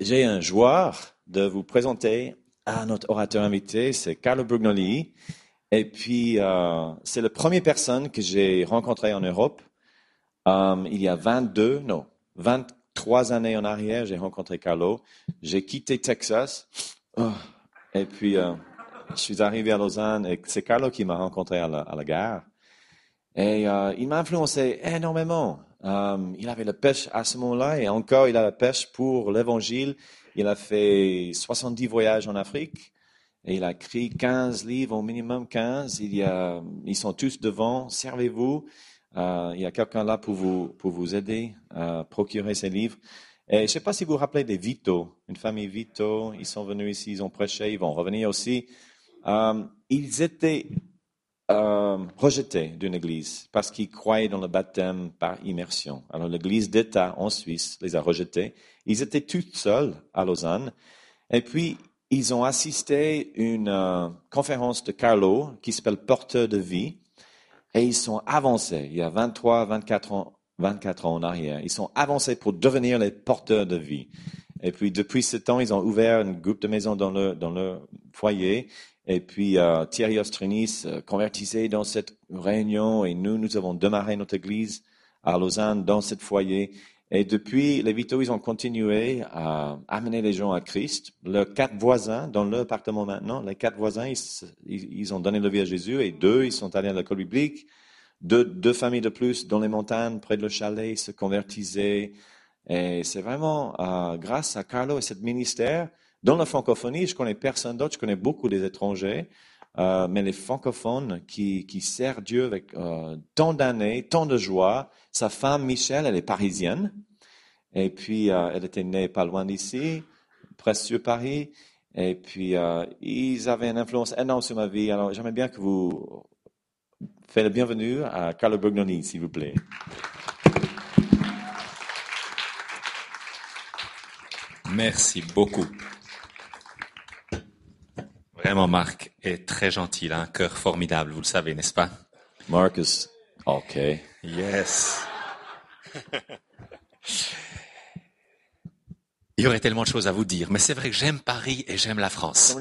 J'ai un joueur de vous présenter à notre orateur invité, c'est Carlo Brugnoli. Et puis, euh, c'est la première personne que j'ai rencontrée en Europe. Euh, il y a 22, non, 23 années en arrière, j'ai rencontré Carlo. J'ai quitté Texas. Oh, et puis, euh, je suis arrivé à Lausanne et c'est Carlo qui m'a rencontré à la, gare. Et il m'a influencé énormément. Euh, il avait la pêche à ce moment-là et encore il a la pêche pour l'évangile. Il a fait 70 voyages en Afrique et il a écrit 15 livres, au minimum 15. Il y a, ils sont tous devant. Servez-vous. Euh, il y a quelqu'un là pour vous, pour vous aider à procurer ces livres. Et je ne sais pas si vous vous rappelez des Vito, une famille Vito. Ils sont venus ici, ils ont prêché, ils vont revenir aussi. Euh, ils étaient euh, rejetés d'une église parce qu'ils croyaient dans le baptême par immersion. Alors l'église d'État en Suisse les a rejetés. Ils étaient tous seuls à Lausanne. Et puis, ils ont assisté à une euh, conférence de Carlo qui s'appelle Porteur de vie. Et ils sont avancés, il y a 23, 24 ans, 24 ans en arrière. Ils sont avancés pour devenir les porteurs de vie. Et puis, depuis ce temps, ils ont ouvert un groupe de maisons dans leur, dans leur foyer. Et puis euh, Thierry Ostrinis euh, convertissait dans cette réunion et nous, nous avons démarré notre église à Lausanne dans cette foyer. Et depuis, les Vito, ils ont continué à amener les gens à Christ. Leurs quatre voisins, dans leur appartement maintenant, les quatre voisins, ils, ils ont donné la vie à Jésus et deux, ils sont allés à l'école biblique. Deux, deux familles de plus dans les montagnes, près de le chalet, se convertissaient. Et c'est vraiment euh, grâce à Carlo et ce ministère dans la francophonie, je connais personne d'autre, je connais beaucoup des étrangers, euh, mais les francophones qui, servent Dieu avec euh, tant d'années, tant de joie. Sa femme, Michel, elle est parisienne. Et puis, elle était née pas loin d'ici, presque sur Paris. Et puis, ils avaient une influence énorme sur ma vie. Alors, j'aimerais bien que vous faites le bienvenue à Carlo Brugnoni, s'il vous plaît. Merci beaucoup. Vraiment, Marc est très gentil, un cœur formidable, vous le savez, n'est-ce pas? Marcus, OK. Yes. Il y aurait tellement de choses à vous dire, mais c'est vrai que j'aime Paris et j'aime la France.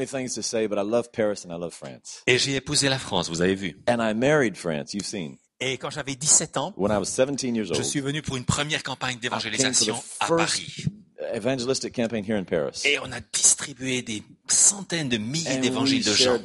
Et j'ai épousé la France, vous avez vu. And I married France, you've seen. Et quand j'avais 17 ans, When I was 17 years je old, suis venu pour une première campagne d'évangélisation à Paris. Evangelistic campaign here in Paris. Et on a distribué des centaines de milliers d'évangiles de gens.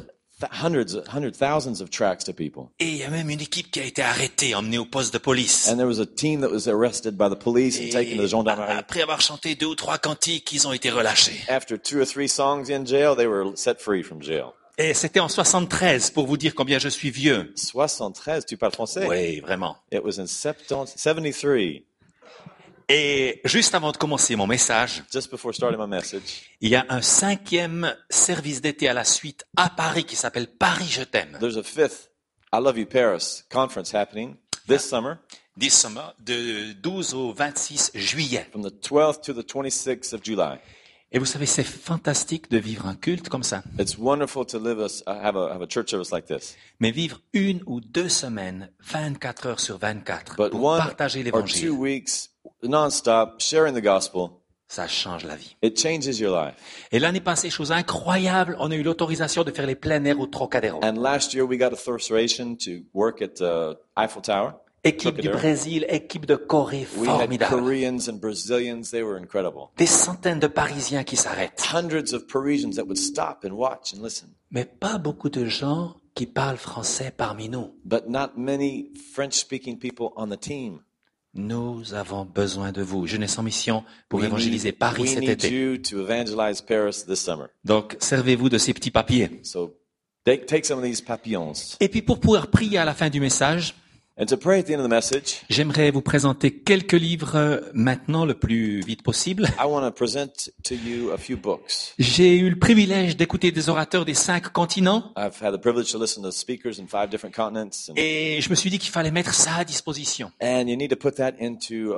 hundreds, hundred thousands of tracts to people. Et il y a même une équipe qui a été arrêtée, emmenée au poste de police. And there was a team that was arrested by the police and taken to the gendarmerie. après avoir chanté deux ou trois cantiques, ils ont été relâchés. After two or three songs in jail, they were set free from jail. Et c'était en 73 pour vous dire combien je suis vieux. 73, tu parles français? Oui, vraiment. It was in 70 73, Et juste avant de commencer mon message, just before starting my message. il y a un cinquième service d'été à la suite à Paris qui s'appelle Paris Je t'aime. There's a fifth I Love You Paris conference happening this summer This summer, de 12 au 26 juillet. from the 12th to the 26th of July. Et vous savez, c'est fantastique de vivre un culte comme ça. It's wonderful to live us, have a have a church service like this. Mais vivre une ou deux semaines, 24 heures sur 24, But pour one partager or l'évangile, two weeks non-stop sharing the gospel, ça change la vie. it changes your life. Et l'année passée, chose incroyable, on a eu l'autorisation de faire les plein air au Trocadéro. And last year we got authorization to work at the Eiffel Tower. Équipe du. Brésil, équipe de Corée, We had formidable. Koreans and Brazilians. They were incredible. Des centaines de Parisiens qui s'arrêtent. Hundreds of Parisians that would stop and watch and listen. Mais pas beaucoup de gens qui parlent français parmi nous. But not many French-speaking people on the team. Nous avons besoin de vous. Jeunesse en mission pour We évangéliser need, Paris cet été. Donc, servez-vous de ces petits papiers. So take, some of these papillons. Et puis, pour pouvoir prier à la fin du message, And to pray at the end of the message, j'aimerais vous présenter quelques livres euh, maintenant le plus vite possible. I want to present to you a few books. J'ai eu le privilège d'écouter des orateurs des cinq continents I've had the privilege to listen to speakers in five different continents. And, et je me suis dit qu'il fallait mettre ça à disposition. and you need to put that into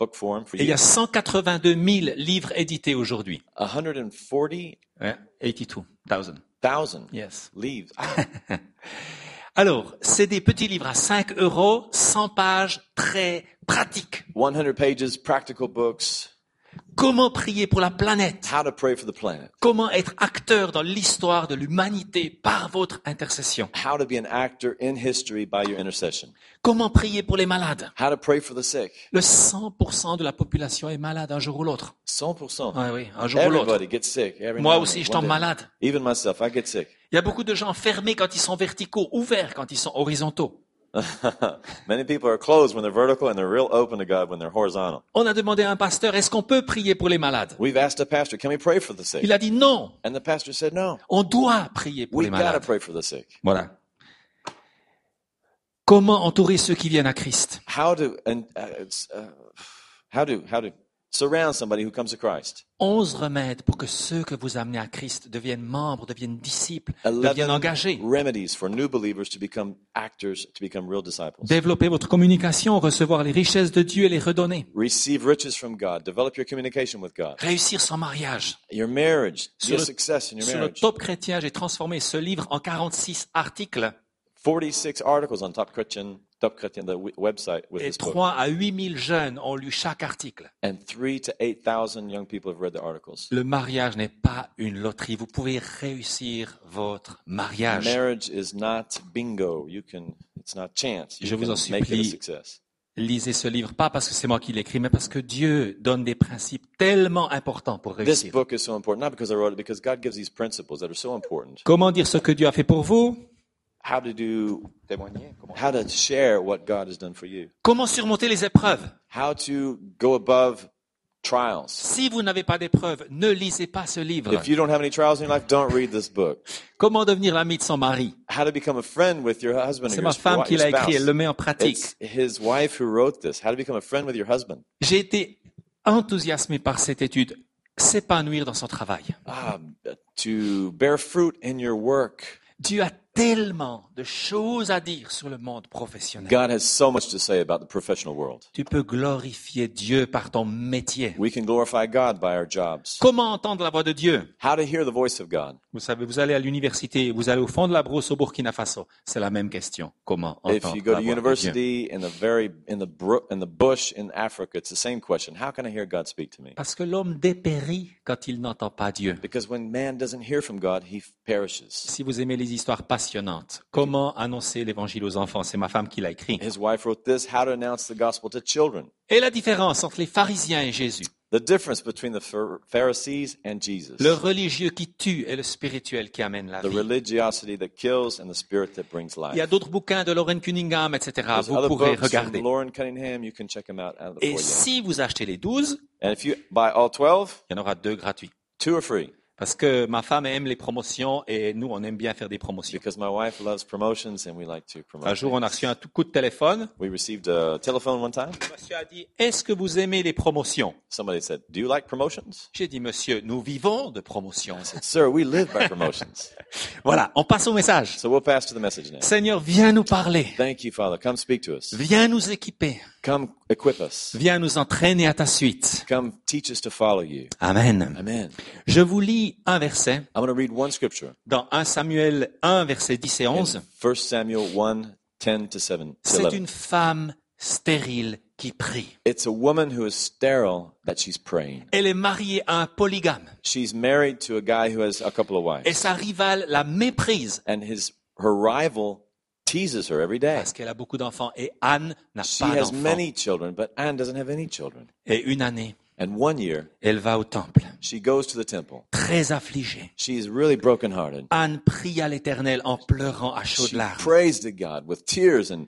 book form for Et il y you. a 182 000 livres édités aujourd'hui. 140,000 Ouais, 82 000. Yes. leaves. Ah, Alors, c'est des petits livres à 5 euros, 100 pages, très pratiques. 100 pages, practical books. Comment prier pour la planète? How to pray for the planet, Comment être acteur dans l'histoire de l'humanité par votre intercession? How to be an actor in history by your intercession, Comment prier pour les malades? How to pray for the sick. Le 100% de la population est malade un jour ou l'autre. 100%. Oui, oui, un jour ou l'autre. Everybody gets sick. Every Moi aussi, je tombe malade. Even myself, I get sick. Il y a beaucoup de gens fermés quand ils sont verticaux, ouverts quand ils sont horizontaux. Many people are closed when they're vertical and they're real open to God when they're horizontal. On a demandé à un pasteur, est-ce qu'on peut prier pour les malades? We've asked a pastor, can we pray for the sick? Il a dit non, And the pastor said, no, on doit prier pour we les malades. pray for the sick. Voilà. Comment entourer ceux qui viennent à Christ? How to, and, uh, uh, how to, how to surround somebody who comes to Christ. Onze remèdes pour que ceux que vous amenez à Christ deviennent membres, deviennent disciples, deviennent engagés. remedies for new believers to become actors, to become real disciples. Développer votre communication, recevoir les richesses de Dieu et les redonner. Receive riches from God. Develop your communication with God. Réussir son mariage. Your marriage. Sur a le- success in your Sur le marriage. Top Chrétien, j'ai transformé ce livre en 46 articles 46 articles on Top Christian, Top Christian, the website with et this book. 3 à 8 000 jeunes ont lu chaque article. And three to 8,000 young people have read the articles. Le mariage n'est pas une loterie. Vous pouvez réussir votre mariage. Marriage is not bingo. You can, it's not chance. You Je vous en supplie. Lisez ce livre, pas parce que c'est moi qui l'écris, mais parce que Dieu donne des principes tellement importants pour This réussir. book is so important, not because I wrote it, because God gives these principles that are so important. Comment dire ce que Dieu a fait pour vous? How to do, how to share what God has done for you. Comment surmonter les épreuves How to go above trials. Si vous n'avez pas d'épreuves, ne lisez pas ce livre. If you don't have any trials in your life, don't read this book. Comment devenir l'ami de son mari How to become a friend with your husband C'est ma femme qui l'a écrit, elle le met en pratique. It's his wife who wrote this. How to become a friend with your husband. J'ai été enthousiasmé par cette étude. S'épanouir dans son travail. Ah, to bear fruit in your work. Dieu a tellement de choses à dire sur le monde professionnel. God has so much to say about the professional world. Tu peux glorifier Dieu par ton métier. We can glorify God by our jobs. Comment entendre la voix de Dieu? How to hear the voice of God. Vous savez, vous allez à l'université, vous allez au fond de la brousse au Burkina Faso. C'est la même question. Comment If entendre you go la to voix de Dieu? university in the very in the bro- in the bush in Africa, it's the same question. How can I hear God speak to me? Parce que l'homme dépérit quand il n'entend pas Dieu. Because when man doesn't hear from God, he perishes. Si vous aimez les histoires comment annoncer l'évangile aux enfants? C'est ma femme qui l'a écrit. His wife wrote this, How to Announce the Gospel to Children. Et la différence entre les pharisiens et Jésus, The difference between the Phar- Pharisees and Jesus. le religieux qui tue et le spirituel qui amène la The vie. religiosity that kills and the spirit that brings Il y a life. d'autres bouquins de Lauren Cunningham, etc. There's Vous pourrez regarder. Lauren Cunningham. You can check them out out of the Et si vous achetez les 12, And if you buy all 12, il y en aura deux gratuits. two are free. Parce que ma femme aime les promotions et nous, on aime bien faire des promotions. Because my wife loves promotions and we like to promote. Un jour, on a reçu un tout coup de téléphone. We received a telephone one time. Monsieur a dit, est-ce que vous aimez les promotions? Somebody said, Do you like promotions? J'ai dit, monsieur, nous vivons de promotions. Sir, we live by promotions. Voilà, on passe au message. So we'll pass to the message now. Seigneur, viens nous parler. Thank you, Father. Come speak to us. Viens nous équiper. Come equip us. Viens nous entraîner à ta suite. Come teach us to follow you. Amen. Amen. Je vous lis un verset I'm going to read one scripture. dans 1 Samuel 1, verset 10 et 11. 1 Samuel 1, 10 to 7 to C'est 11. une femme stérile qui prie. It's a woman who is sterile that she's praying. Elle est mariée à un polygame She's married to a guy who has a couple of et wives. sa rivale la méprise And his her rival teases her every day. parce qu'elle a beaucoup d'enfants et Anne n'a She has many children, but Anne doesn't have any children. Et une année, And one year, elle va au temple, she goes to the temple. très affligée. She is really brokenhearted. Anne prie à l'Éternel en pleurant à chaudes She larmes. prays to God with tears and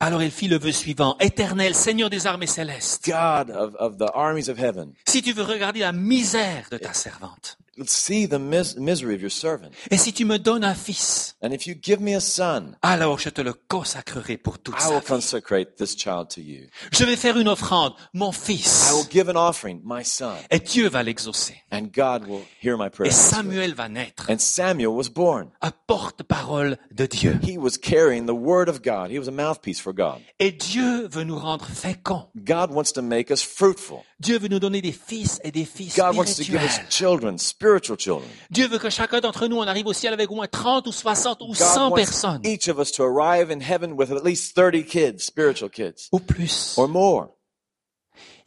Alors elle fit le vœu suivant. Éternel, Seigneur des armées célestes, God of, of the armies of heaven, si tu veux regarder la misère de ta servante, see the mis- misery of your servant. et si tu me donnes un fils, And if you give me a son, alors je te le consacrerai pour toute I sa will vie. consecrate this child to you. Je vais faire une offrande, mon I fils, will give an offering, my son, et Dieu va l'exaucer. and God will hear my Et prayer. Samuel va naître, And Samuel was born. un porte-parole de Dieu. He was carrying the word of God. He was a mouthpiece for God. Et Dieu veut nous rendre féconds. God wants to make us fruitful. Dieu veut nous donner des fils et des filles God wants to give us spirituels. children, spiritual children. Dieu veut que chacun d'entre nous en arrive au ciel avec au moins 30 ou 60 ou God 100 wants personnes each of us to arrive in heaven with at least 30 kids, spiritual kids, ou plus. or more.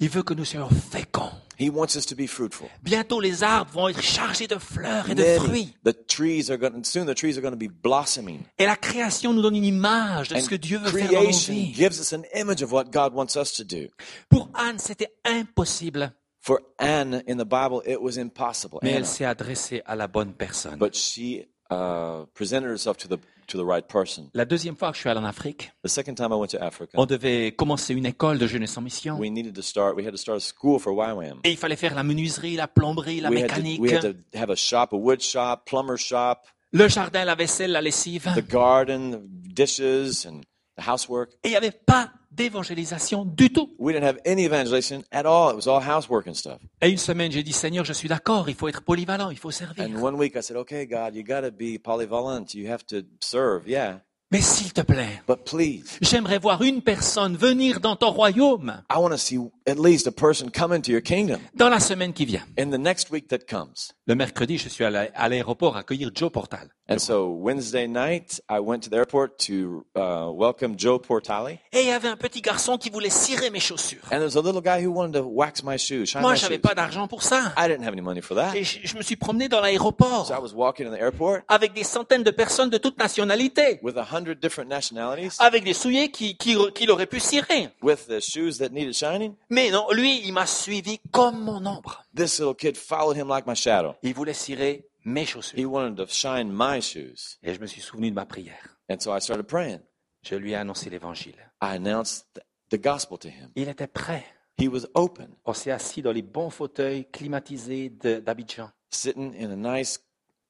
Il veut que nous soyons féconds. He wants us to be fruitful. Bientôt, les arbres vont être chargés de fleurs et de Many- fruits. the trees are going soon the trees are going to be blossoming. Et la création nous donne une image de ce que Dieu veut faire dans nos vies. gives us an image of what God wants us to do. Pour Anne, c'était impossible, For Anne in the Bible, it was impossible. mais Anna. elle s'est adressée à la bonne personne. but she uh, presented herself to the to the right person. La deuxième fois que je suis allé en Afrique, The second time I went to Africa, on devait commencer une école de jeunesse en mission. we needed to start. We had to start a school for YWAM. Et il fallait faire la menuiserie, la plomberie, la We had, to, mécanique, we had to have a shop, a wood shop, plumber shop, le jardin, la vaisselle, la lessive. the garden, the dishes, and the housework. Et il n'y avait pas d'évangélisation du tout. We didn't have any evangelization at all. It was all housework and stuff. Et une semaine, j'ai dit, Seigneur, je suis d'accord, il faut être polyvalent, il faut servir. And one week I said, "Okay, God, you got to be polyvalent. You have to serve, yeah, Mais s'il te plaît, but please, j'aimerais voir une personne venir dans ton royaume I want to see at least a person come into your kingdom dans la semaine qui vient. in the next week that comes." Le mercredi, je suis allé à l'aéroport accueillir Joe Portal. And so Wednesday night, I went to the airport to uh, welcome Joe Portale. Et il y avait un petit garçon qui voulait cirer mes chaussures. And there was a little guy who wanted to wax my shoes, shine Moi, my j'avais shoes. pas d'argent pour ça. I didn't have any money for that. Et je, je me suis promené dans l'aéroport So I was walking in the airport avec des centaines de personnes de toutes nationalités, with a hundred different nationalities, avec des souliers qui, qui, qu'il aurait pu cirer. with the shoes that needed shining. Mais non, lui, il m'a suivi comme mon ombre. This little kid followed him like my shadow. Il voulait cirer mes He chaussures. wanted to shine my shoes. Et je me suis souvenu de ma prière. And so I started praying. Je lui ai annoncé l'évangile. I announced th- the gospel to him. Il était prêt. He was open, On s'est assis dans les bons fauteuils climatisés d'Abidjan. sitting in a nice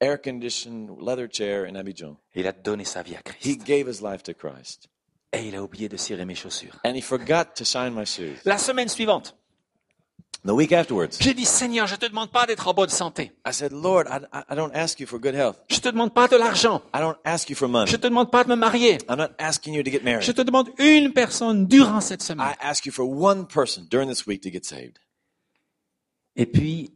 air conditioned leather chair in Abidjan. Il a donné sa vie à He Christ. gave his life to Christ. Et il a oublié de cirer mes chaussures. And he forgot to shine my shoes. La semaine suivante, The week afterwards, j'ai dit, Seigneur, je te demande pas d'être en bonne santé. I said, Lord, I, don't ask you for good health. Je te demande pas de l'argent. I don't ask you for money. Je te demande pas de me marier. I'm not asking you to get Je married. te demande une personne durant cette semaine. I ask you for one person during this week to get saved. Et puis,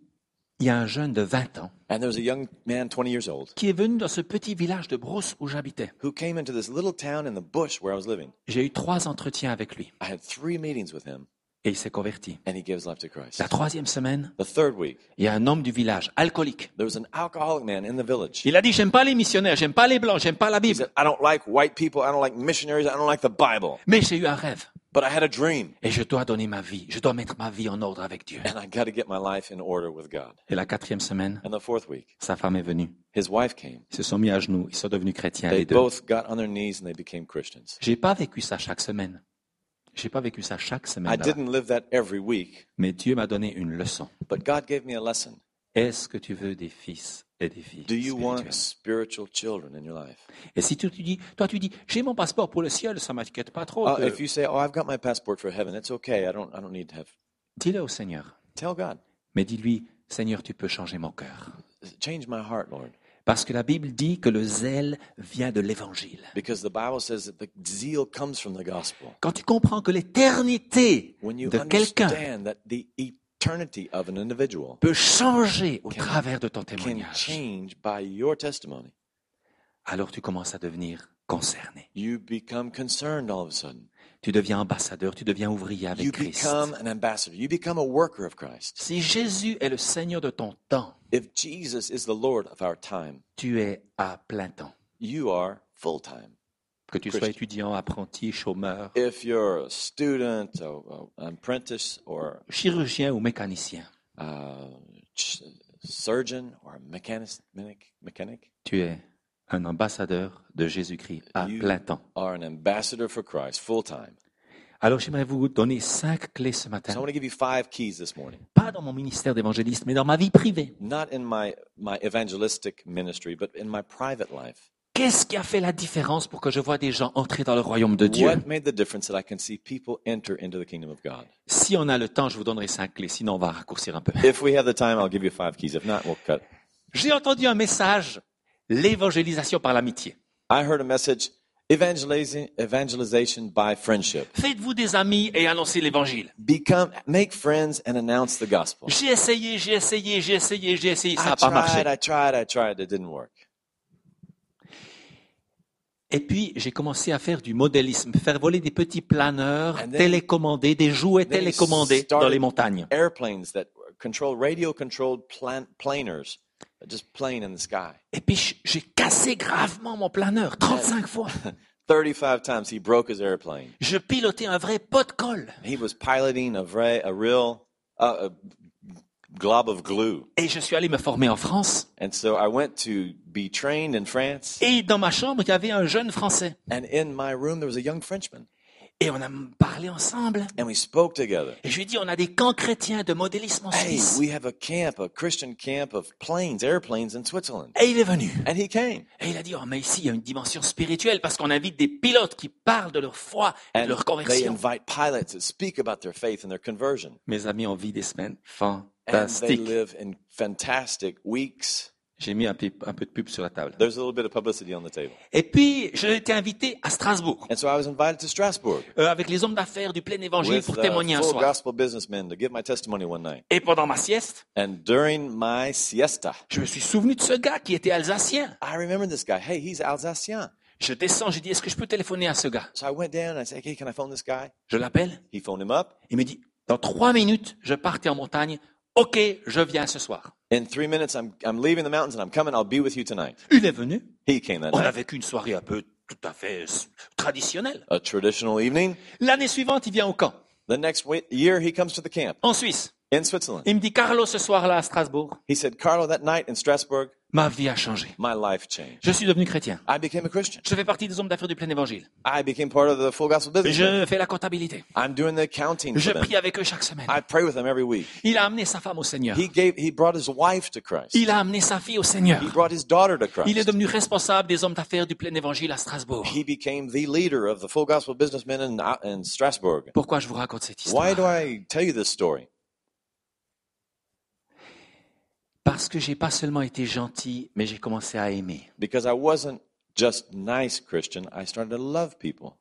il y a un jeune de 20 ans And there was a young man, 20 years old, qui est venu dans ce petit village de Brousse où j'habitais. who came into this little town in the bush where I was living. J'ai eu trois entretiens avec lui I had three meetings with him, et il s'est converti. and he gave his life to Christ. La troisième semaine, The third week, il y a un homme du village, alcoolique. there was an alcoholic man in the village. Il a dit, j'aime pas les missionnaires, j'aime pas les blancs, j'aime pas la He Bible. said, I don't like white people, I don't like missionaries, I don't like the Bible, Mais j'ai eu un rêve but I had a dream, et je dois donner ma vie. Je dois mettre ma vie en ordre avec Dieu. and I got to get my life in order with God. Et la quatrième semaine, And the fourth week, sa femme est venue. his wife came. Ils se sont mis à genoux, ils sont devenus chrétiens They les deux. both got on their knees and they became Christians. J'ai pas vécu ça chaque semaine. J'ai pas vécu ça chaque I semaine. là-bas. didn't live that every week, Mais Dieu m'a donné une leçon. but God gave me a lesson. Est-ce que tu veux des fils et des filles Do you want spiritual children in your life? Et si tu te dis, toi tu dis, j'ai mon passeport pour le ciel, ça m'inquiète pas trop. Uh, que- if you say, "Oh, I've got my passport for heaven," it's okay. I don't. I don't need to have. Dis-le au Seigneur. Tell God, Mais dis-lui, Seigneur, tu peux changer mon cœur. change my heart, Lord, Parce que la Bible dit que le zèle vient de l'évangile. because the Bible says that the zeal comes from the gospel. Quand tu comprends que l'éternité de quelqu'un understand that the eternity of an individual peut changer au Can- travers de ton témoignage, change by your testimony, alors tu commences à devenir concerné. you become concerned all of a sudden. Tu deviens ambassadeur, tu deviens ouvrier avec You Christ. become an ambassador. You become a worker of Christ. Si Jésus est le Seigneur de ton temps, If Jesus is the Lord of our time, tu es à plein temps. you are full time. Que tu sois étudiant, apprenti, chômeur, If you're a student, or, an apprentice, or chirurgien ou mécanicien, ch- surgeon, or a mechanic, mechanic, mechanic, tu es un ambassadeur de Jésus-Christ à You- plein temps. are an ambassador for Christ full time. Alors j'aimerais vous donner cinq clés ce matin. So I want to give you five keys this morning. Pas dans mon ministère d'évangéliste, mais dans ma vie privée. Not in my, my evangelistic ministry, but in my private life. Qu'est-ce qui a fait la différence pour que je vois des gens entrer dans le royaume de Dieu? What made the difference that I can see people enter into the kingdom of God? Si on a le temps, je vous donnerai cinq clés, sinon on va raccourcir un peu. If we have the time, I'll give you five keys. If not, we'll cut. J'ai entendu un message, l'évangélisation par l'amitié. I heard a message, evangelizing, evangelization by friendship. Faites-vous des amis et annoncez l'évangile. Become, make friends and announce the gospel. J'ai essayé, j'ai essayé, j'ai essayé, j'ai essayé, ça I n'a pas marché. tried, I tried, I tried. It didn't work. Et puis, j'ai commencé à faire du modélisme, faire voler des petits planeurs then- télécommandés, des jouets télécommandés dans les montagnes. Airplanes that controlled, radio controlled plan, planers, that just plane in the sky. Et puis j'ai cassé gravement mon planeur 35 fois. 35 times he broke his airplane. Je pilotais un vrai pot de colle. He was piloting a, vrai, a real uh, a glob of glue. Et je suis allé me former en France. And so I went to be trained in France. Et dans ma chambre, il y avait un jeune Français. And in my room, there was a young Frenchman. Et on a parlé ensemble. And we spoke together. Et je lui ai dit, on a des camps chrétiens de modélisme en Hey, Suisse. we have a camp, a Christian camp of planes, airplanes in Switzerland. Et il est venu. And he came. Et il a dit, oh, mais ici, il y a une dimension spirituelle parce qu'on invite des pilotes qui parlent de leur foi et de And leur they conversion. invite pilots to speak about their faith and their conversion. Mes amis, on vit des semaines And they fantastiques. live in fantastic weeks. J'ai mis un peu, un peu de pub sur la table. There's a little bit of publicity on the table. Et puis, j'ai été invité à Strasbourg And so I was invited to Strasbourg euh, avec les hommes d'affaires du plein évangile with pour uh, témoigner un soir. gospel businessmen to give my testimony one night. Et pendant ma sieste, And during my siesta, je me suis souvenu de ce gars qui était alsacien. I remember this guy. Hey, he's Alsacien. Je descends, j'ai dit, est-ce que je peux téléphoner à ce gars? So I went down and I said, hey, can I phone this guy? Je l'appelle. He phoned him up. Il me dit, dans trois minutes, je partais en montagne. Ok, je viens ce soir. In three minutes, I'm, I'm leaving the mountains and I'm coming. I'll be with you tonight. Il est venu. He came that On a night. vécu une soirée un peu tout à fait traditionnelle. A traditional evening. L'année suivante, il vient au camp, The next year, he comes to the camp en Suisse. in Switzerland. Il me dit, Carlo, ce soir-là à Strasbourg, He said, Carlo, that night in Strasbourg, ma vie a changé. my life changed. Je suis devenu chrétien. I became a Christian. Je fais partie des hommes d'affaires du plein évangile. I became part of the full gospel business. Je fais la comptabilité. I'm doing the accounting Je prie avec eux chaque semaine. I pray with them every week. Il a amené sa femme au Seigneur. He gave, he brought his wife to Christ. Il a amené sa fille au Seigneur. He brought his daughter to Il est Christ. devenu responsable des hommes d'affaires du plein évangile à Strasbourg. He became the leader of the full gospel businessmen in, in Strasbourg. Pourquoi je vous raconte cette Why histoire? do I tell you this story? Parce que j'ai pas seulement été gentil, mais j'ai commencé à aimer. Because I wasn't just nice Christian, I started to love people.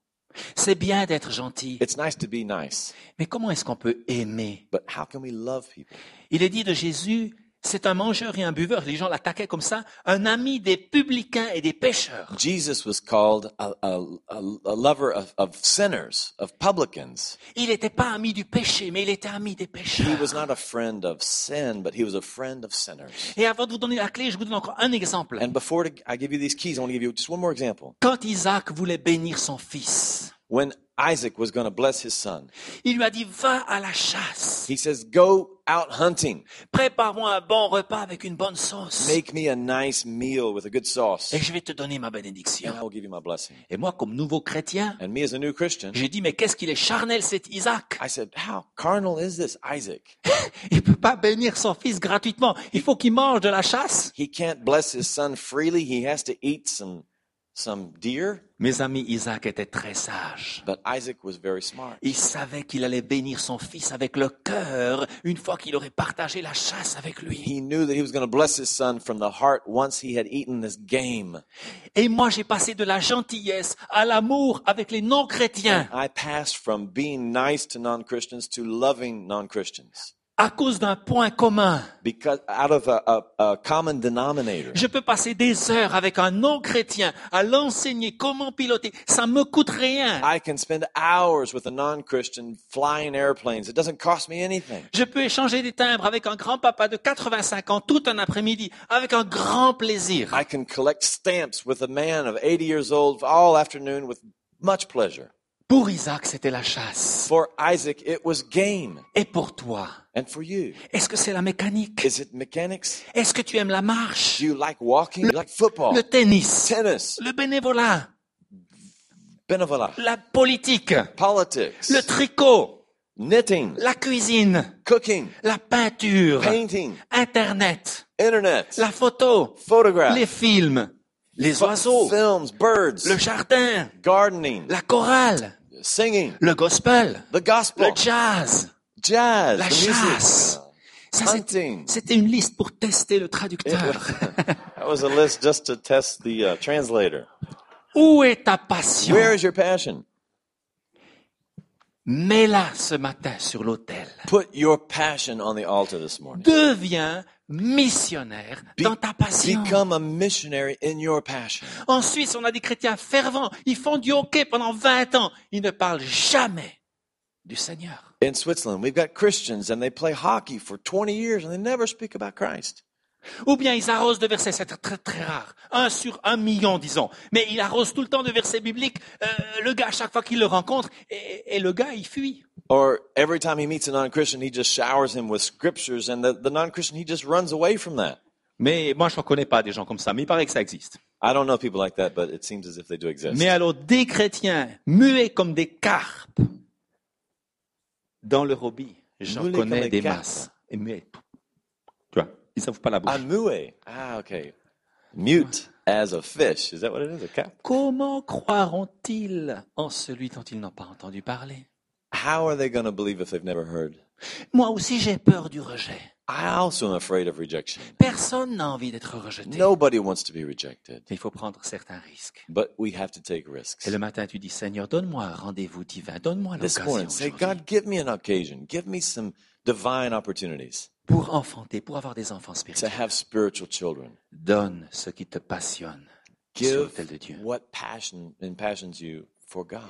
C'est bien d'être gentil, It's nice to be nice, mais comment est-ce qu'on peut aimer? But how can we love people? Il est dit de Jésus, c'est un mangeur et un buveur. Les gens l'attaquaient comme ça, un ami des publicains et des pêcheurs. Jesus was called a, a, a, lover of, of sinners, of publicans. Il n'était pas ami du péché, mais il était ami des He pêcheurs. was not a friend of sin, but he was a friend of sinners. Et avant de vous donner la clé, je vous donne encore un exemple. And before I give you these keys, I want to give you just one more example. Quand Isaac voulait bénir son fils, When Isaac was going to bless his son, il lui a dit, va à la chasse, he says, Go out hunting. prépare-moi un bon repas avec une bonne sauce, Make me a nice meal with a good sauce, et je vais te donner ma bénédiction. and I will give you my blessing. Et moi, comme nouveau chrétien, And me as a new Christian, j'ai dit, mais qu'est-ce qu'il est charnel, cet Isaac? I said, How carnal is this Isaac? Il peut pas bénir son fils gratuitement. Il faut qu'il mange de la chasse. He can't bless his son freely. He has to eat some some deer. Mes amis, Isaac était très sage. But Isaac was very smart. Il savait qu'il allait bénir son fils avec le cœur une fois qu'il aurait partagé la chasse avec lui. He knew that he was going to bless his son from the heart once he had eaten this game. Et moi, j'ai passé de la gentillesse à l'amour avec les non-chrétiens I passed from being nice to non-Christians to loving non-Christians à cause d'un point commun. because out of a, a, a common denominator. Je peux passer des heures avec un non-chrétien à l'enseigner comment piloter. Ça me coûte rien. I can spend hours with a non-Christian flying airplanes. It doesn't cost me anything. Je peux échanger des timbres avec un grand-papa de 85 ans tout un après-midi avec un grand plaisir. I can collect stamps with a man of 80 years old all afternoon with much pleasure. Pour Isaac, c'était la chasse. For Isaac, it was game. Et pour toi, And for you, est-ce que c'est la mécanique? Is it mechanics? Est-ce que tu aimes la marche? Do you like walking? You like football? Le tennis? Tennis? Le bénévolat? La politique? Politics? Le tricot? Knitting? La cuisine? Cooking? La peinture? Painting? Internet? Internet? La photo? Photograph? Les films? Les oiseaux? Films? Birds? Le jardin? Gardening? La chorale? Singing? Le gospel The gospel? Le jazz Jazz? La the music? chasse? C'était une liste pour tester le traducteur. That was a list just to test the uh, translator. Où est ta passion? Where is your passion? Mets-la ce matin sur l'autel. Put your passion on the altar this morning. Deviens missionnaire Be- dans ta passion. become a missionary in your passion. En Suisse, on a des chrétiens fervents. Ils font du hockey pendant 20 ans. Ils ne parlent jamais du Seigneur. In Switzerland, we've got Christians and they play hockey for 20 years and they never speak about Christ. Ou bien ils arrosent de versets, c'est très très rare, un sur un million disons, mais ils arrosent tout le temps de versets bibliques, euh, le gars à chaque fois qu'il le rencontre, et, et le gars il fuit. Or every time he meets a non-Christian, he just showers him with scriptures and the, the non-Christian, he just runs away from that. Mais moi je ne connais pas des gens comme ça, mais il paraît que ça existe. I don't know people like that, but it seems as if they do exist. Mais alors des chrétiens muets comme des carpes dans le hobby, j'en connais des des carpes. masses. Et muets. Ils s'ouvrent pas la bouche. Ah, mue. Ah, okay. Mute as a fish. Is that what it is? A cap? Comment croiront-ils en celui dont ils n'ont pas entendu parler? How are they going to believe if they've never heard? Moi aussi j'ai peur du rejet. I also am afraid of rejection. Personne n'a envie d'être rejeté. Nobody wants to be rejected, Mais il faut prendre certains risques. but we have to take risks. Et le matin, tu dis, Seigneur, donne-moi un rendez-vous divin, donne-moi This l'occasion morning, say, God, give me an occasion. Give me some divine opportunities pour enfanter, pour avoir des enfants to spirituels. have spiritual children. Donne ce qui te passionne sur Give l'autel de Dieu. what passion impassions you for God.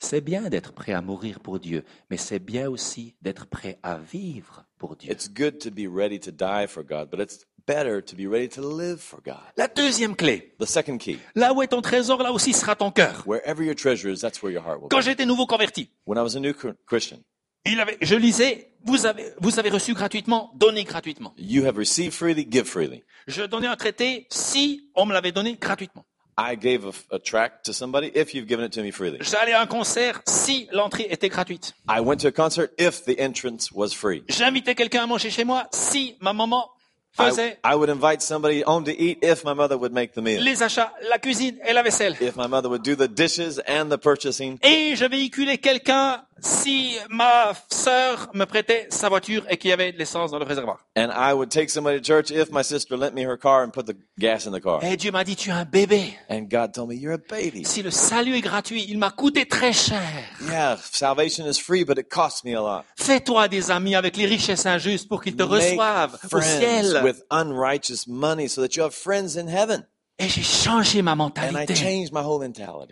C'est bien d'être prêt à mourir pour Dieu, mais c'est bien aussi d'être prêt à vivre pour Dieu. It's good to be ready to die for God, but it's better to be ready to live for God. La deuxième clé, The second key, là où est ton trésor, là aussi sera ton cœur. wherever your treasure is, that's where your heart will Quand be. j'étais nouveau converti, When I was a new Chr- Christian, il avait, je lisais, vous avez, vous avez reçu gratuitement, donnez gratuitement. you have received freely, give freely. Je donnais un traité si on me l'avait donné gratuitement. I gave a, a tract to somebody if you've given it to me freely. J'allais à un concert si l'entrée était gratuite. I went to a concert if the entrance was free. J'invitais quelqu'un à manger chez moi si ma maman I, faisait I would invite somebody home to eat if my mother would make the meal. les achats, la cuisine et la vaisselle. If my mother would do the dishes and the purchasing. Et je véhiculais quelqu'un si ma sœur me prêtait sa voiture et qu'il y avait de l'essence dans le réservoir. And I would take somebody to church if my sister lent me her car and put the gas in the car. Et Dieu m'a dit, tu es un bébé. And God told me, you're a baby. Si le salut est gratuit, il m'a coûté très cher. Yeah, salvation is free, but it costs me a lot. Fais-toi des amis avec les richesses injustes pour qu'ils te reçoivent au ciel. with unrighteous money so that you have friends in heaven. Et j'ai changé ma And I mentalité.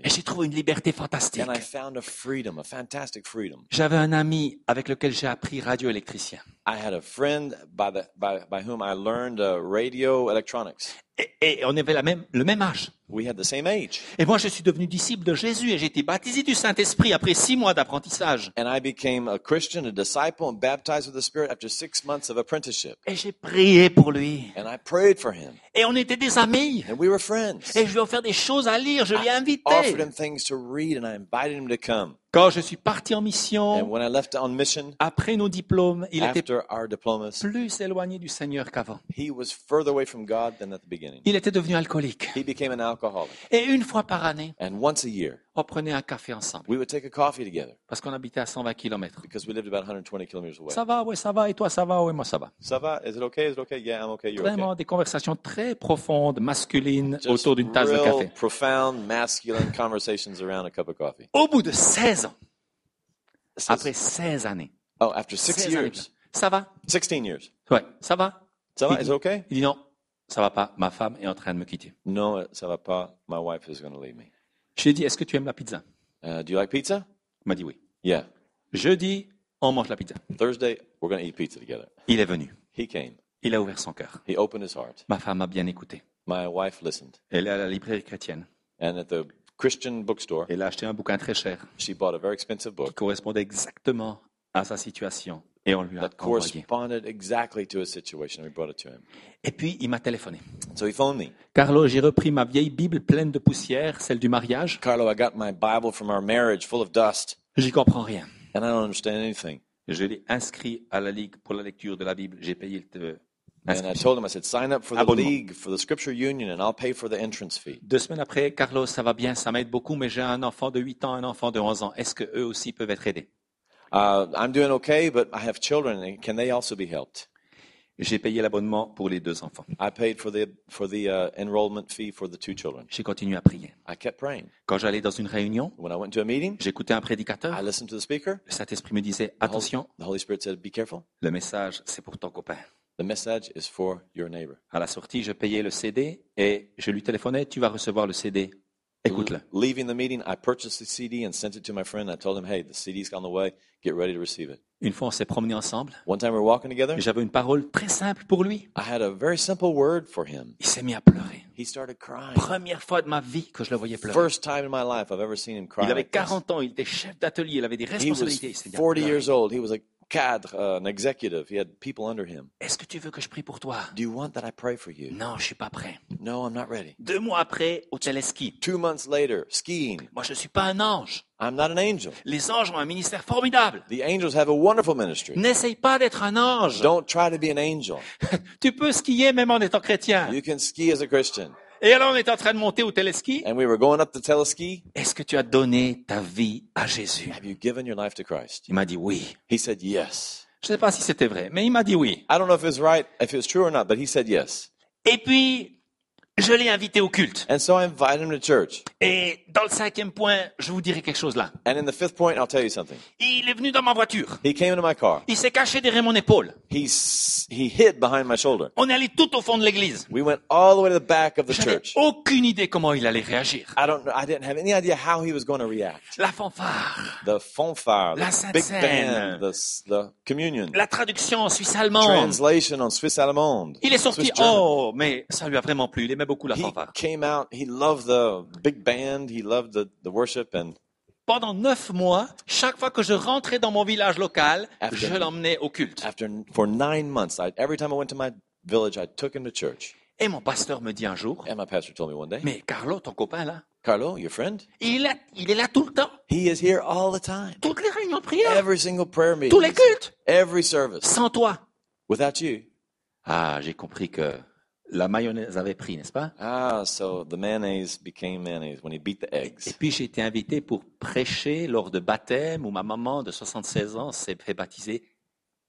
Et j'ai trouvé une liberté fantastique. And I found a freedom, a fantastic freedom. J'avais un ami avec lequel j'ai appris radioélectricien. I had a friend by, the, by, by whom I learned uh, radio electronics. Et, et on avait la même, le même âge. We had the same age. Et moi, je suis devenu disciple de Jésus et j'ai été baptisé du Saint-Esprit après six mois d'apprentissage. And I became a Christian, a disciple, and baptized with the Spirit after six months of apprenticeship. Et j'ai prié pour lui. And I prayed for him. Et on était des amis. And we were friends. Et je lui ai offert des choses à lire. Je l'ai invité. Quand je suis parti en mission, when I left on mission, après nos diplômes, il était plus éloigné du Seigneur qu'avant. he was further away from God than at the beginning. Il était devenu alcoolique. He became an alcoholic. Et une fois par année, And once a year, on prenait un café ensemble. we would take a coffee together Parce qu'on habitait à 120 kilomètres. because we lived about 120 kilometers away. Ça va, ouais, ça va. Et toi, ça va, ouais, moi, ça va. Ça va? Is it okay? Is it okay? Yeah, I'm okay. You're okay. Vraiment des conversations très profondes, masculines, Just autour d'une tasse de café. profound, masculine conversations around a cup of coffee. Au bout de 16 ans, Says- après 16 années, oh, after six 16 années, years, ça va? 16 years. Ouais, ça va? Ça va? Is it okay? Il dit non, ça va pas, ma femme est en train de me quitter. No, ça va pas. My wife is going to leave me. Je lui ai dit, est-ce que tu aimes la pizza? Uh, do you like pizza? Il m'a dit oui. Yeah. Jeudi, on mange la pizza. Thursday, we're going to eat pizza together. Il est venu. He came. Il a ouvert son cœur. He opened his heart. Ma femme a bien écouté. My wife listened. Elle est à la librairie chrétienne. And at the Christian bookstore, Elle a acheté un bouquin très cher she bought a very expensive qui book correspondait exactement à sa situation. Et on lui a that envoyé. corresponded exactly to his situation. We brought it to him. Et puis, il m'a téléphoné. So he phoned me. Carlo, j'ai repris ma vieille Bible pleine de poussière, celle du mariage. Carlo, I got my Bible from our marriage full of dust, J'y comprends rien. and I don't understand anything. Je l'ai inscrit à la Ligue pour la lecture de la Bible. J'ai payé le And I told him, I said, sign up for the Abonnement. league, for the scripture union, and I'll pay for the entrance fee. Deux semaines après, Carlos, ça va bien, ça m'aide beaucoup, mais j'ai un enfant de 8 ans, un enfant de 11 ans. Est-ce que eux aussi peuvent être aidés? Uh, I'm doing okay, but I have children. and Can they also be helped? J'ai payé l'abonnement pour les deux enfants. I paid for the for the uh, enrollment fee for the two children. J'ai continué à prier. I kept praying. Quand j'allais dans une réunion, When I went to a meeting, j'écoutais un prédicateur. I listened to the speaker. Le Saint-Esprit me disait, The Holy, attention, the Holy Spirit said, "Be careful. le message, c'est pour ton copain. The message is for your neighbor." À la sortie, je payais le CD et je lui téléphonais, tu vas recevoir le CD Écoute-le. Leaving the meeting, I purchased the CD and sent it to my friend. I told him, hey, the CD's on the way. Get ready to receive it. Une fois, on s'est promené ensemble. One time we were walking together. et J'avais une parole très simple pour lui. I had a very simple word for him. Il s'est mis à pleurer. He started crying. Première fois de ma vie que je le voyais pleurer. First time in my life I've ever seen him cry. Il avait like this. 40 ans, il était chef d'atelier, il avait des He was responsabilités. Mis à 40 pleurer. years old. He was a cadre, uh, an executive. He had people under him. Est-ce que tu veux que je prie pour toi? Do you want that I pray for you? Non, je suis pas prêt. No, I'm not ready. Deux mois après, au téléski. Two months later, skiing. Moi, je suis pas un ange. I'm not an angel. Les anges ont un ministère formidable. The angels have a wonderful ministry. N'essaye pas d'être un ange. Don't try to be an angel. Tu peux skier même en étant chrétien. You can ski as a Christian. Et alors, on est en train de monter au téléski. And we were going up the teleski. Est-ce que tu as donné ta vie à Jésus? Have you given your life to Christ? Il m'a dit oui. He said yes. Je ne sais pas si c'était vrai, mais il m'a dit oui. I don't know if it's right, if it's true or not, but he said yes. Et puis, je l'ai invité au culte. And so I invited him to church. Et dans le cinquième point, je vous dirai quelque chose là. And in the fifth point, I'll tell you something. Il est venu dans ma voiture. He came into my car. Il s'est caché derrière mon épaule. He, s- he hid behind my shoulder. On est allé tout au fond de l'église. We went all the way to the back of the church. aucune idée comment il allait réagir. I don't know. I didn't have any idea how he was going to react. La fanfare, The fanfare, La the big band, the, the communion, la traduction en suisse-allemande. translation on Swiss allemande. Il est sorti, oh, mais ça lui a vraiment plu. Il aimait beaucoup la He fanfare. came out. He loved the big band. He loved the, the worship. And Pendant neuf mois, chaque fois que je rentrais dans mon village local, After- je l'emmenais au culte. after for nine months, I, every time I went to my village, I took him to church. Et mon pasteur me dit un jour, And my pastor told me one day, mais Carlo, ton copain là, Carlo, your friend, il est là, il est là tout le temps. he is here all the time. Toutes les réunions de prière, Every single prayer meeting, tous les cultes, every service. sans toi. Without you. Ah, j'ai compris que la mayonnaise avait pris, n'est-ce pas? Ah, so the mayonnaise became mayonnaise when he beat the Et eggs. puis j'ai été invité pour prêcher lors de baptême où ma maman de 76 ans s'est fait baptiser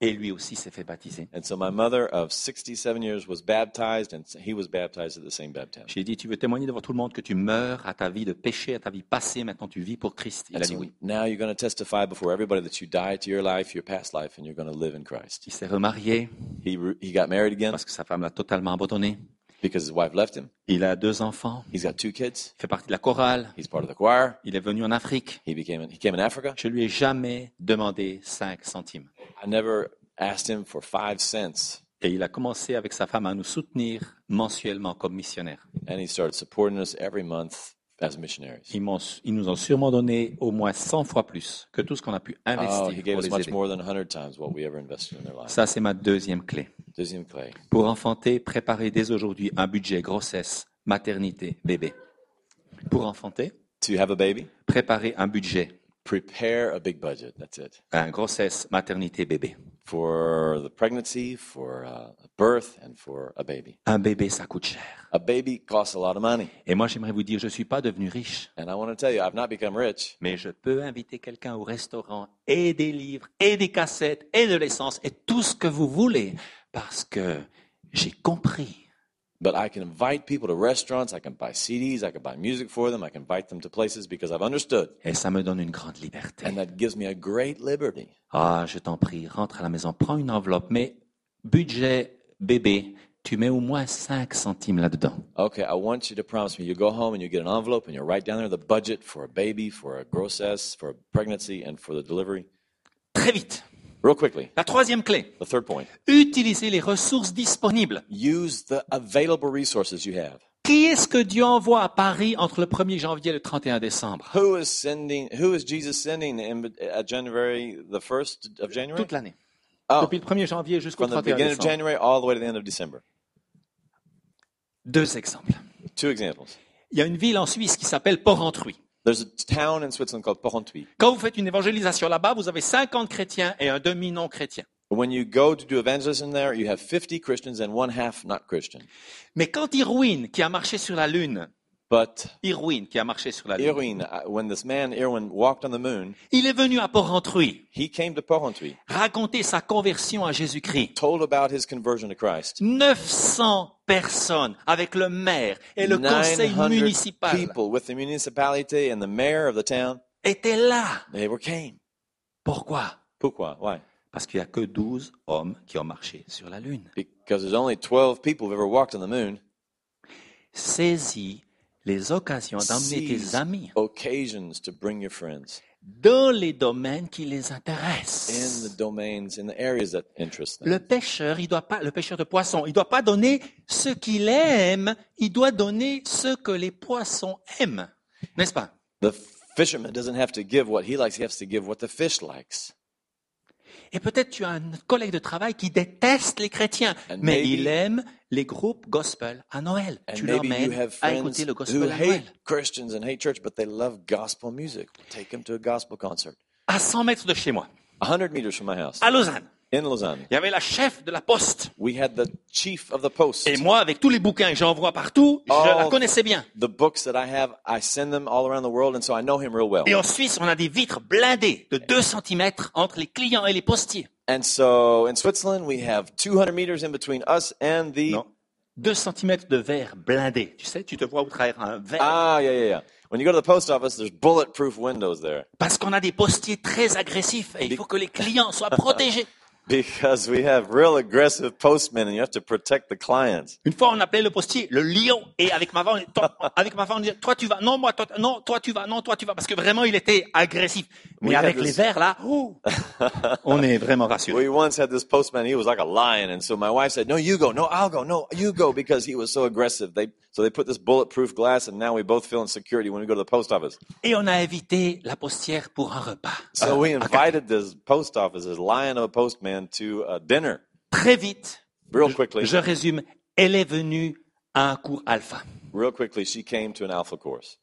et lui aussi s'est fait baptiser. And so my mother of 67 years was baptized, and he was baptized at the same baptism. J'ai dit, tu veux témoigner devant tout le monde que tu meurs à ta vie de péché, à ta vie passée, maintenant tu vis pour Christ. Il And a dit so oui. now you're going to testify before everybody that you died to your life, your past life, and you're going to live in Christ. Il s'est remarié He, re- he got married again parce que sa femme l'a totalement abandonné. Because his wife left him. Il a deux enfants, He's got two kids. il fait partie de la chorale, He's part of the choir. il est venu en Afrique. He became he came in Africa. Je lui ai jamais demandé cinq centimes. I never asked him for five cents, Et il a commencé avec sa femme à nous soutenir mensuellement comme missionnaires. and he started supporting us every month as missionaries. Ils, nous ont sûrement donné au moins 100 fois plus que tout ce qu'on a pu Oh, he investir gave pour us les much aider. more than 100 times what we ever invested in their lives. Ça, c'est ma deuxième clé. Deuxième clé. Pour enfanter, préparez dès aujourd'hui un budget grossesse, maternité, bébé. Pour enfanter, To have a baby, préparez un budget, prepare a big budget. That's it. un grossesse, maternité, bébé. For the pregnancy, for uh, birth, and for a baby. Un bébé, ça coûte cher. A baby costs a lot of money. Et moi, j'aimerais vous dire, je ne suis pas devenu riche, And I want to tell you, I've not become rich, mais je peux inviter quelqu'un au restaurant et des livres et des cassettes et de l'essence et tout ce que vous voulez parce que j'ai compris but I can invite people to restaurants. I can buy CDs. I can buy music for them. I can invite them to places because I've understood. et ça me donne une grande liberté. And that gives me a great liberty. Ah, je t'en prie, rentre à la maison, prends une enveloppe, mais budget bébé, tu mets au moins 5 centimes là-dedans. Okay, I want you to promise me you go home and you get an envelope and you write down there the budget for a baby, for a grossess, for a pregnancy, and for the delivery. Très vite. Real quickly, La troisième clé, the third point. utiliser les ressources disponibles. Use the available resources you have. Qui est-ce que Dieu envoie à Paris entre le 1er janvier et le 31 décembre? Who is sending? Who is Jesus sending in, at January the first of January? Toute l'année. Oh, Depuis le 1er janvier jusqu'au from the 31 beginning of décembre. January all the way to the end of December. Deux exemples. Two examples. Il y a une ville en Suisse qui s'appelle Porrentruy. There's a town in Switzerland called Porrentruy. Quand vous faites une évangélisation là-bas, vous avez 50 chrétiens et un demi-non chrétien. When you go to do evangelism there, you have 50 Christians and one half not Christian. Mais quand Irwin, qui a marché sur la Lune, But Irwin, qui a marché sur la Lune, Irwin, uh, when this man Irwin walked on the moon, il est venu à Porrentruy he came to Porrentruy, raconter sa conversion à Jésus-Christ. told about his conversion to Christ. 900 personnes avec le maire et le conseil 900 municipal people with the municipality and the mayor of the town, étaient là. they were came. Pourquoi? Pourquoi? Why? Parce qu'il n'y a que 12 hommes qui ont marché sur la Lune. Because there's only 12 people who've ever walked on the moon. Saisis les occasions d'emmener tes amis occasions to bring your friends dans les domaines qui les in intéressent. the domains, in the areas that interest them. Le pêcheur, il doit pas, le pêcheur de poissons, il doit pas donner ce qu'il aime, il doit donner ce que les poissons aiment. N'est-ce pas? The fisherman doesn't have to give what he likes, he has to give what the fish likes. Et peut-être tu as un collègue de travail qui déteste les chrétiens, And mais maybe- il aime les groupes gospel à Noël. Tu l'emmènes à écouter le gospel à Noël. Christians and hate church, but they love gospel music. Take them to a gospel concert. À 100 mètres de chez moi, 100 meters from my house à Lausanne, in Lausanne, il y avait la chef de la poste. we had the chief of the post. Et moi, avec tous les bouquins que j'envoie partout, je Oh. la connaissais bien. The books that I have, I send them all around the world, and so I know him real well. Et en Suisse, on a des vitres blindées de 2 cm entre les clients et les postiers. And so in Switzerland, we have 200 meters in between us and the. Non. 2 cm de verre blindé. Tu sais, tu te vois au travers un verre. Ah, yeah, yeah, yeah. When you go to the post office, there's bulletproof windows there Parce qu'on a des postiers très agressifs et il faut que les clients soient protégés. Because we have real aggressive postmen, and you have to protect the clients. Une fois, on appelait le postier le lion et avec ma femme, avec ma femme, on disait, toi tu vas, non, moi, toi, non, toi tu vas, non, toi tu vas, parce que vraiment, il était agressif. Mais We avec les this- verres là, ouh, on est vraiment rassuré. We once had this postman, he was like a lion, and so my wife said, No, you go, no, I'll go, no, you go, because he was so aggressive. They so they put this bulletproof glass, and now we both feel in security when we go to the post office. Et on a invité la postière pour un repas. So we à invited this post office, this lion of a postman, to a dinner Très vite, real quickly. je résume, elle est venue à un cours alpha. Real quickly, she came to an alpha course.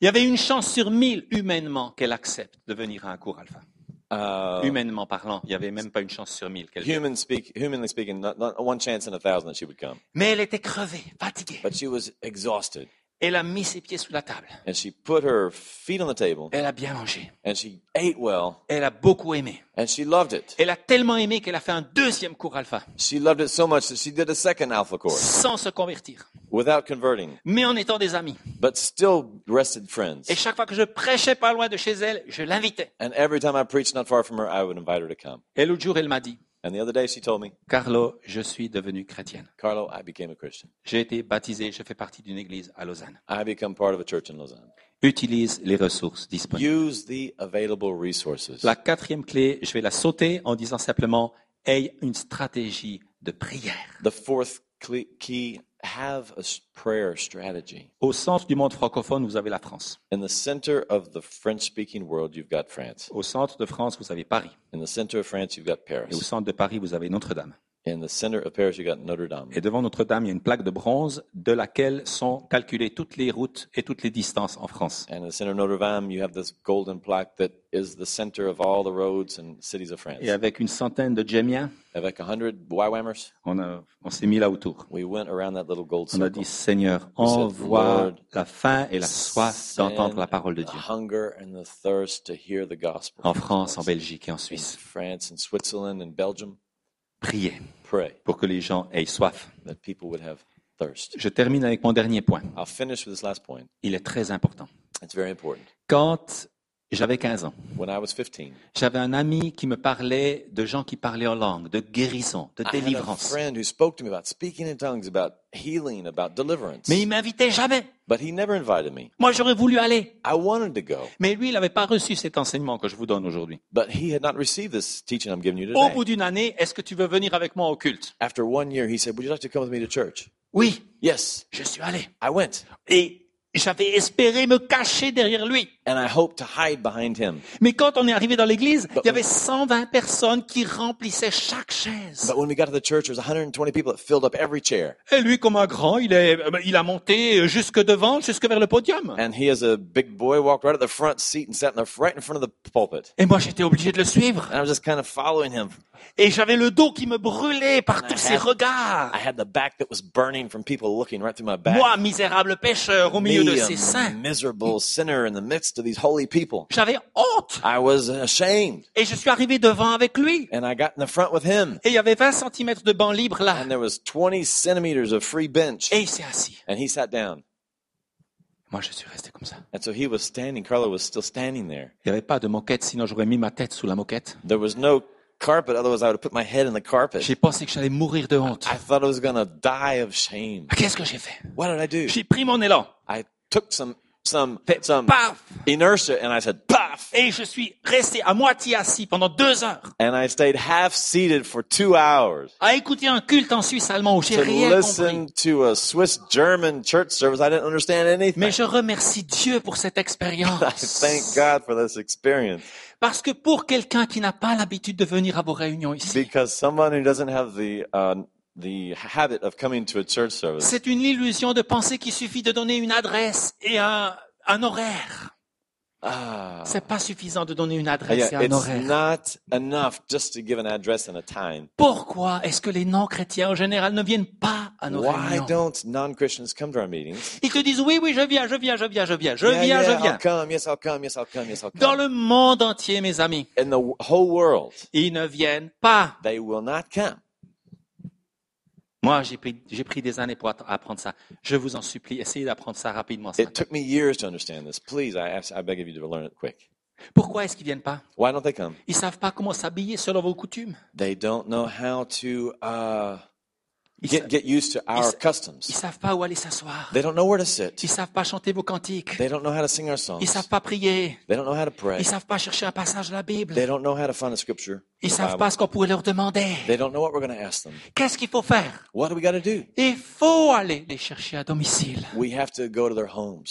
Il y avait une chance sur mille, humainement, qu'elle accepte de venir à un cours alpha. Uh, Humainement parlant, il n'y avait même pas une chance sur mille human speak, humanly speaking, not, not one chance in a thousand that she would come. Mais elle était crevée, fatiguée. But she was exhausted, Elle a mis ses pieds sous la table. and she put her feet on the table, Elle a bien mangé. and she ate well, Elle a beaucoup aimé. and she loved it. Elle a tellement aimé qu'elle a fait un deuxième cours alpha, She loved it so much that she did a second alpha course sans se convertir, without converting, mais en étant des amis. but still rested friends. Et chaque fois que je prêchais pas loin de chez elle, je l'invitais. And every time I preached not far from her, I would invite her to come. Et l'autre jour, elle m'a dit, And the other day, she told me, Carlo, je suis devenue chrétienne. Carlo, I became a Christian. J'ai été baptisé, je fais partie d'une église à Lausanne. I become part of a church in Lausanne. Utilise les ressources disponibles. Use the available resources. La quatrième clé, je vais la sauter en disant simplement, aie une stratégie de prière. The fourth cle- key, have a prayer strategy. Au centre du monde francophone, vous avez la France. In the center of the French-speaking world, you've got France. Au centre de France, vous avez Paris. In the center of France, you've got Et au Paris. centre de Paris, vous avez Notre-Dame. In the center of Paris, you've got Notre Dame. Et devant Notre-Dame, il y a une plaque de bronze de laquelle sont calculées toutes les routes et toutes les distances en France. And in the center of Notre Dame, you have this golden plaque that is the center of all the roads and cities of France. Et avec une centaine de djemmiens, Avec a hundred Waiwammers, on, a- on s'est mis là autour. we went around that little gold On a dit, Seigneur, said, envoie Lord, la faim et la soif d'entendre la parole de the Dieu. hunger and the thirst to hear the gospel. En France, en. Belgique et en in Suisse. France and Switzerland and Belgium. Priez pour que les gens aient soif. Je termine avec mon dernier point. I'll finish with this last point. Il est très important. It's very important. Quand j'avais 15 ans, When I was 15, j'avais un ami qui me parlait de gens qui parlaient en langue, de guérison, de I had a délivrance. friend who spoke to me about speaking in tongues, about healing, about deliverance. Mais il m'invitait jamais. But he never invited me. Moi, j'aurais voulu aller. I wanted to go, Mais lui, il n'avait pas reçu cet enseignement que je vous donne aujourd'hui. but he had not received this teaching I'm giving you Au bout d'une année, est-ce que tu veux venir avec moi au culte? After one year, he said, Would you like to come with me to church? Oui, Yes, je suis allé. I went. Et j'avais espéré me cacher derrière lui. And I hoped to hide behind him. Mais quand on est arrivé dans l'église, il y avait 120 personnes qui remplissaient chaque chaise. But when we got to the church, there was 120 people that filled up every chair. Et lui, comme un grand, il, est, il a monté jusque devant, jusque vers le podium. And he, as a big boy, walked right at the front seat and sat in the, right in front of the pulpit. Et moi, j'étais obligé de le suivre. And I was just kind of following him. Et j'avais le dos qui me brûlait par tous ces regards. I had the back that was burning from people looking right through my back. Moi, misérable pécheur, au milieu Me, de ces saints. miserable sinner in the midst of these holy people. J'avais honte. I was ashamed. Et je suis arrivé devant avec lui. And I got in the front with him. Et il y avait 20 cm de banc libre là. And there was 20 centimeters of free bench. Et il s'est assis. And he sat down. Moi, je suis resté comme ça. And so he was standing. Carlo was still standing there. Il n'y avait pas de moquette, sinon j'aurais mis ma tête sous la moquette. There was no carpet. Otherwise, I would have put my head in the carpet. J'ai pensé que j'allais mourir de honte. I thought I was to die of shame. Qu'est-ce que j'ai fait? What did I do? J'ai pris mon élan. I took some some some paf inertia and I said, "Puff!" Et je suis resté à moitié assis pendant deux heures And I stayed half seated for two hours à écouter un culte en Suisse allemand où j'ai to rien compris. listen to a Swiss German church service. I didn't understand anything. Mais je remercie Dieu pour cette I expérience. thank God for this experience Parce que pour quelqu'un qui n'a pas l'habitude de venir à vos réunions ici, because someone who doesn't have the uh, the habit of coming to a church service, c'est une illusion de penser qu'il suffit de donner une adresse et un, un horaire. ah, C'est pas suffisant de donner une yeah, adresse et un it's horaire. not enough just to give an address and a time. Pourquoi est-ce que les non-chrétiens en général ne viennent pas à nos Why réunions? don't non-Christians come to our meetings? Ils te disent oui, oui, je viens, je viens, je viens, je viens, je Yeah, viens, yeah, je I'll viens. come. Yes, I'll come. Yes, I'll come. Yes, I'll come. Dans le monde entier, mes amis, In the whole world, ils ne viennent pas. they will not come. Moi, j'ai pris, j'ai pris des années pour apprendre ça. Je vous en supplie, essayez d'apprendre ça rapidement. ce It matin. took me years to understand this. Please, I ask, I beg of you to learn it quick. Pourquoi est-ce qu'ils viennent pas? Why don't they come? Ils savent pas comment s'habiller selon vos coutumes. They don't know how to uh, Ils, get sa- get used to our sa- ils customs. savent pas où aller s'asseoir. They don't know where to sit. Ils savent pas chanter vos cantiques. They don't know how to sing our songs. Ils savent pas prier. They don't know how to pray. Ils savent pas chercher un passage de la Bible. They don't know how to find a scripture. Ils savent pas ce qu'on pourrait leur demander. They don't know what we're going to ask them. Qu'est-ce qu'il faut faire? What do we got to do? Il faut aller les chercher à domicile. We have to go to their homes,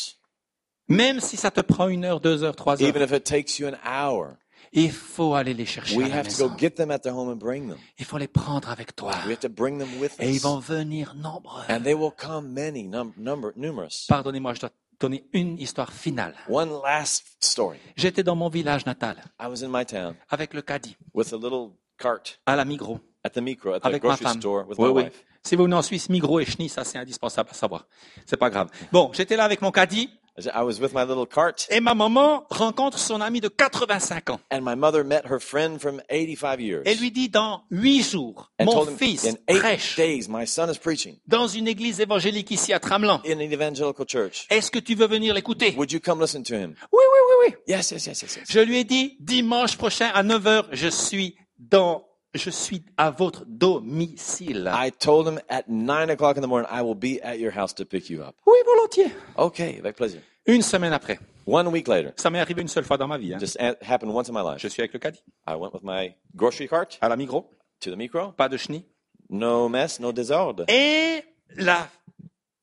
Même si ça te prend une heure, deux heures, trois even heures. if it takes you an hour. Il faut aller les chercher We à la have to go maison. get them at their home and bring them. Il faut les prendre avec toi. We have to bring them with Et ils vont venir nombreux. and they will come many, num- number, numerous. Pardonnez-moi, je dois donner une histoire finale. One last story. J'étais dans mon village natal I was in my town avec le caddie with a little cart à la Migros at the micro at the avec ma grocery femme. store with Oui, my oui. wife. Si vous venez en Suisse, Migros et Chenille, ça c'est indispensable à savoir. C'est pas grave. Bon, j'étais là avec mon caddie I was with my little cart, et ma maman rencontre son ami de 85 ans and my mother met her friend from 85 years et lui dit dans huit jours, and mon him fils in eight prêche days, my son is preaching dans une église évangélique ici à Tramelan. in an evangelical church. Est-ce que tu veux venir l'écouter? Would you come listen to him? Oui, oui, oui, oui. Yes, yes, yes, yes, yes. Je lui ai dit, dimanche prochain à 9 heures, je suis dans, je suis à votre domicile. I told him at nine o'clock in the morning, I will be at your house to pick you up. Oui, volontiers. Okay, avec plaisir. Une semaine après. One week later, Ça m'est arrivé une seule fois dans ma vie. hein. just happened once in my life. Je suis avec le caddie I went with my grocery cart à la Migros, to the micro. pas de chenille. No mess, no désordre. Et la,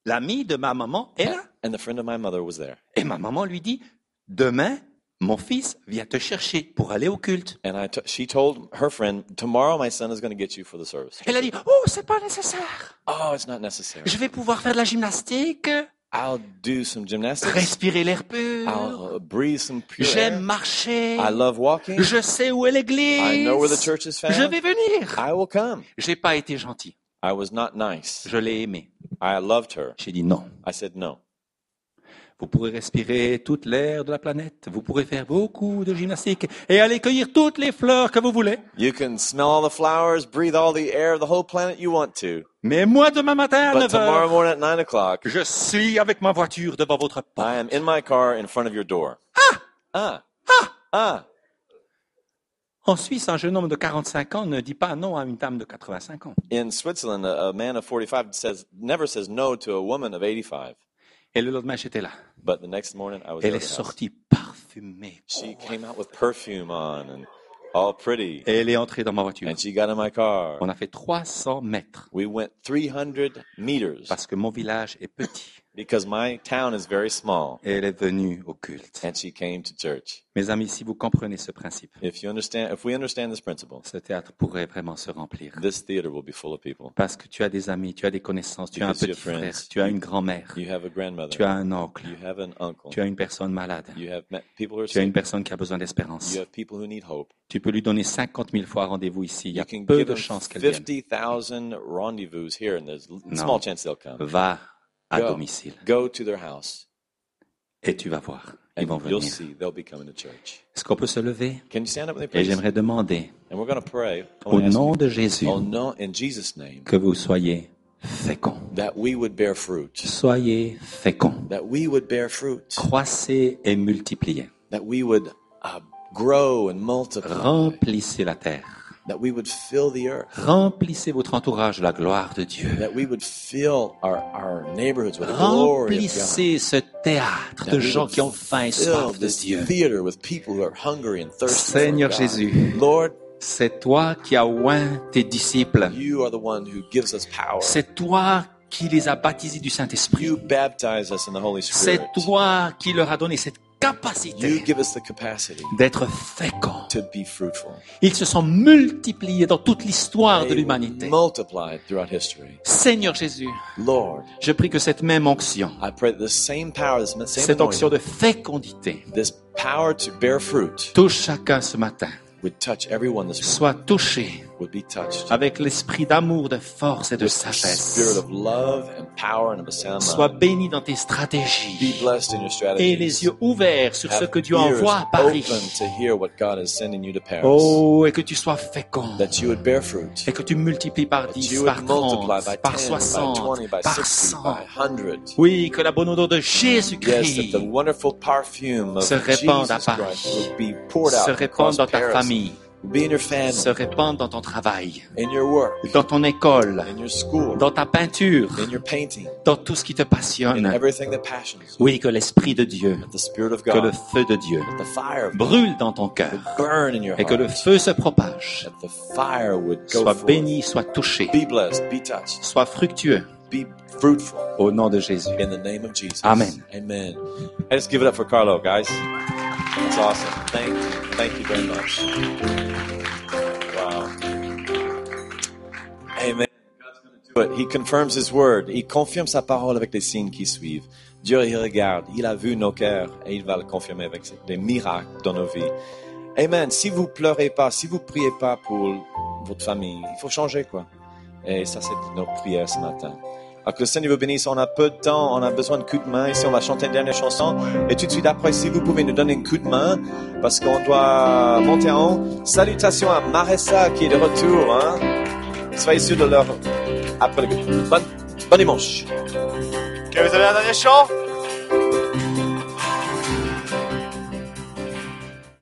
l'ami de ma maman est là. And the friend of my mother was there. Et ma maman lui dit, demain, mon fils vient te chercher pour aller au culte. And I she told her friend, tomorrow my son is going to get you for the service. Elle a dit, oh, c'est pas nécessaire. Oh, it's not necessary. Je vais pouvoir faire de la gymnastique, I'll do some gymnastics. respirer l'air pur. I'll uh, breathe some pure J'aime air. marcher. I love walking. Je sais où est l'église. I know where the church is Je found. vais venir. I will come. J'ai pas été gentil. I was not nice. Je l'ai aimé. I loved her. J'ai dit non. I said no. Vous pourrez respirer toute l'air de la planète. Vous pourrez faire beaucoup de gymnastique et aller cueillir toutes les fleurs que vous voulez. You can smell all the flowers, breathe all the air of the whole planet you want to. Mais moi, demain matin à But 9 tomorrow heures, morning at nine o'clock, je suis avec ma voiture devant votre porte. I am in my car in front of your door. Ah! Ah! Ah! Ah! En Suisse, un jeune homme de 45 ans ne dit pas non à une dame de 85 ans. In Switzerland, a, a man of 45 says, never says no to a woman of 85. Et le lendemain, j'étais là. But the next morning, I was Elle est sortie parfumée. She came out with perfume on and all pretty. Et elle est entrée dans ma voiture. And she got in my car. On a fait 300 mètres We went 300 meters parce que mon village est petit. Because my town is very small. Et elle est venue au culte. And she came to church. Mes amis, si vous comprenez ce principe, If you understand, if we understand this principle, ce théâtre pourrait vraiment se remplir. this theater will be full of people. Parce que tu as des amis, tu as des connaissances, tu as un petit have frère, friends. tu as une grand-mère, You have a grandmother. tu as un oncle, You have an uncle. tu as une personne malade, You have met people who are tu as une personne qui a besoin d'espérance. You have people who need hope. Tu peux lui donner 50 000 fois rendez-vous ici. Il y a You can peu give de chances qu'elle vienne. 50,000 rendezvous here, and there's l- No. small chance they'll come. Va à Go. domicile Go to their house, et tu vas voir. Ils vont venir. see they'll be coming to church. Est-ce qu'on peut se lever? Et j'aimerais demander, au nom de Jésus, que vous soyez féconds. that we would bear fruit. Soyez féconds. Croissez et multipliez. That we would uh, grow and multiply. Remplissez la terre. That we would fill the earth, Remplissez votre entourage de la gloire de Dieu. that we would fill our, our neighborhoods with the glory of God. Remplissez ce théâtre That de gens qui ont faim et soif de Dieu. theater with people who are hungry and thirsty Seigneur for God. Jésus. Lord, C'est toi qui as oint tes disciples. you are the one who gives us power. C'est toi qui les as baptisés du Saint-Esprit. You baptize us in the Holy C'est toi qui leur as donné cette capacité give us the capacity d'être féconds. to be fruitful. Ils se sont multipliés dans toute l'histoire de l'humanité. multiplied throughout history. Seigneur Jésus, Lord, je prie que cette même onction, I pray that the same power, this same cette onction de fécondité, this power to bear fruit touche chacun ce matin, would touch everyone this morning, soit touché avec l'esprit d'amour, de force et de with the spirit sagesse. Sois béni dans tes Be stratégies blessed in your et les yeux ouverts sur ce que Dieu envoie à Paris. open to hear what God is sending you to Paris. Oh, et que tu sois fécond. That you would bear fruit. Et que tu multiplies par That 10, you par would 30, multiply by par 10, by 60, 20, by par 60, 100. by 100. Oui, que la bonne odeur de Jésus-Christ se répande à Paris. Se répande dans ta famille, would be in your family, se répande dans ton travail, in your work, dans ton école, in your school, dans ta peinture, in your painting, dans tout ce qui te in passionne. Oui, que l'Esprit de Dieu, That the Spirit of que le feu de Dieu the fire of God brûle dans ton cœur would burn in your et que le heart. feu se propage, That the fire would go soit béni, soit touché, Be blessed, be touched, soit fructueux be fruitful au nom de Jésus. in the name of Jesus. Amen. Amen. Hey, let's give it up for Carlo, guys. That's awesome. Thank you. Thank you very much. Amen. He confirms His word. Il confirme sa parole avec les signes qui suivent. Dieu, il regarde. Il a vu nos cœurs et il va le confirmer avec des miracles dans nos vies. Amen. Si vous pleurez pas, si vous priez pas pour votre famille, il faut changer, quoi. Et ça, c'est notre prière ce matin. Alors que le Seigneur vous bénisse, on a peu de temps, on a besoin de coups de main. Ici, on va chanter une dernière chanson. Et tout de suite après, si vous pouvez nous donner un coup de main, parce qu'on doit monter en haut. Salutations à Marissa qui est de retour. Hein? Soyez sûrs de leur... Après. Bon, bon dimanche. Ok, vous avez un dernier chant?